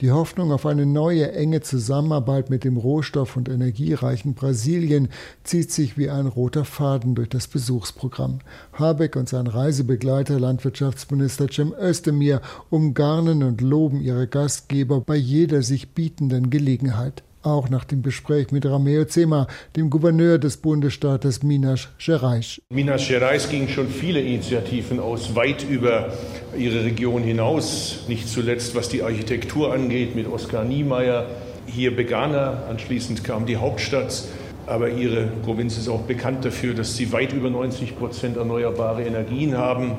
Die Hoffnung auf eine neue enge Zusammenarbeit mit dem rohstoff- und energiereichen Brasilien zieht sich wie ein roter Faden durch das Besuchsprogramm. Habeck und sein Reisebegleiter Landwirtschaftsminister Cem Özdemir umgarnen und loben ihre Gastgeber bei jeder sich bietenden Gelegenheit auch nach dem Gespräch mit Rameo Zema, dem Gouverneur des Bundesstaates Minas Gerais. Minas Gerais gingen schon viele Initiativen aus, weit über ihre Region hinaus, nicht zuletzt was die Architektur angeht mit Oskar Niemeyer. Hier begann er, anschließend kam die Hauptstadt, aber ihre Provinz ist auch bekannt dafür, dass sie weit über 90 Prozent erneuerbare Energien haben.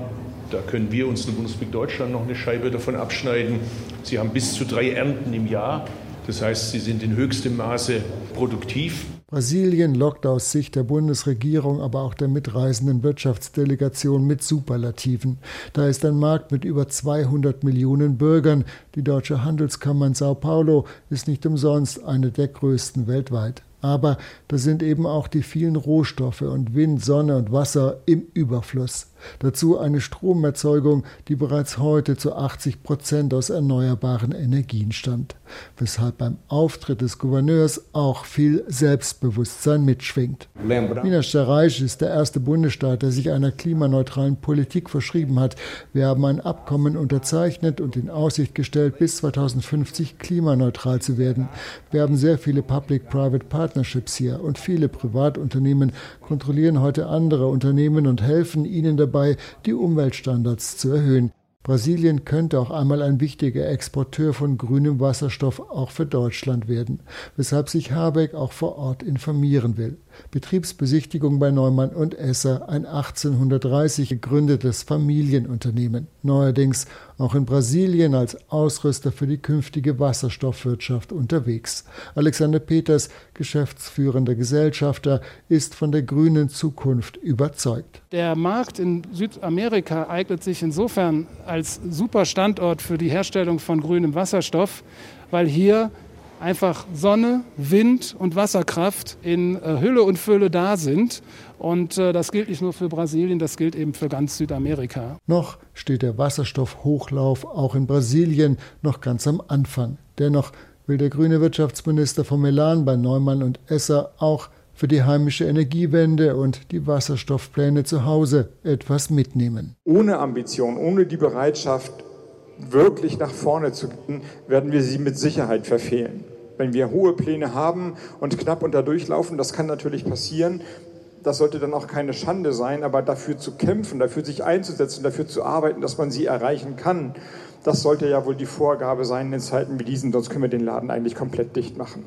Da können wir uns in Bundesrepublik Deutschland noch eine Scheibe davon abschneiden. Sie haben bis zu drei Ernten im Jahr. Das heißt, sie sind in höchstem Maße produktiv. Brasilien lockt aus Sicht der Bundesregierung, aber auch der mitreisenden Wirtschaftsdelegation mit Superlativen. Da ist ein Markt mit über 200 Millionen Bürgern. Die Deutsche Handelskammer in Sao Paulo ist nicht umsonst eine der größten weltweit. Aber da sind eben auch die vielen Rohstoffe und Wind, Sonne und Wasser im Überfluss. Dazu eine Stromerzeugung, die bereits heute zu 80 Prozent aus erneuerbaren Energien stammt, weshalb beim Auftritt des Gouverneurs auch viel Selbstbewusstsein mitschwingt. Minas Gerais ist der erste Bundesstaat, der sich einer klimaneutralen Politik verschrieben hat. Wir haben ein Abkommen unterzeichnet und in Aussicht gestellt, bis 2050 klimaneutral zu werden. Wir haben sehr viele Public-Private Partnerships hier und viele Privatunternehmen kontrollieren heute andere Unternehmen und helfen ihnen dabei, die Umweltstandards zu erhöhen. Brasilien könnte auch einmal ein wichtiger Exporteur von grünem Wasserstoff auch für Deutschland werden, weshalb sich Habeck auch vor Ort informieren will. Betriebsbesichtigung bei Neumann und Esser, ein 1830 gegründetes Familienunternehmen, neuerdings auch in Brasilien als Ausrüster für die künftige Wasserstoffwirtschaft unterwegs. Alexander Peters, geschäftsführender Gesellschafter, ist von der grünen Zukunft überzeugt. Der Markt in Südamerika eignet sich insofern als super Standort für die Herstellung von grünem Wasserstoff, weil hier einfach Sonne, Wind und Wasserkraft in äh, Hülle und Fülle da sind. Und äh, das gilt nicht nur für Brasilien, das gilt eben für ganz Südamerika. Noch steht der Wasserstoffhochlauf auch in Brasilien noch ganz am Anfang. Dennoch will der grüne Wirtschaftsminister von Melan bei Neumann und Esser auch für die heimische Energiewende und die Wasserstoffpläne zu Hause etwas mitnehmen. Ohne Ambition, ohne die Bereitschaft, wirklich nach vorne zu gehen, werden wir sie mit Sicherheit verfehlen. Wenn wir hohe Pläne haben und knapp unter durchlaufen, das kann natürlich passieren. Das sollte dann auch keine Schande sein, aber dafür zu kämpfen, dafür sich einzusetzen, dafür zu arbeiten, dass man sie erreichen kann, das sollte ja wohl die Vorgabe sein in Zeiten wie diesen, sonst können wir den Laden eigentlich komplett dicht machen.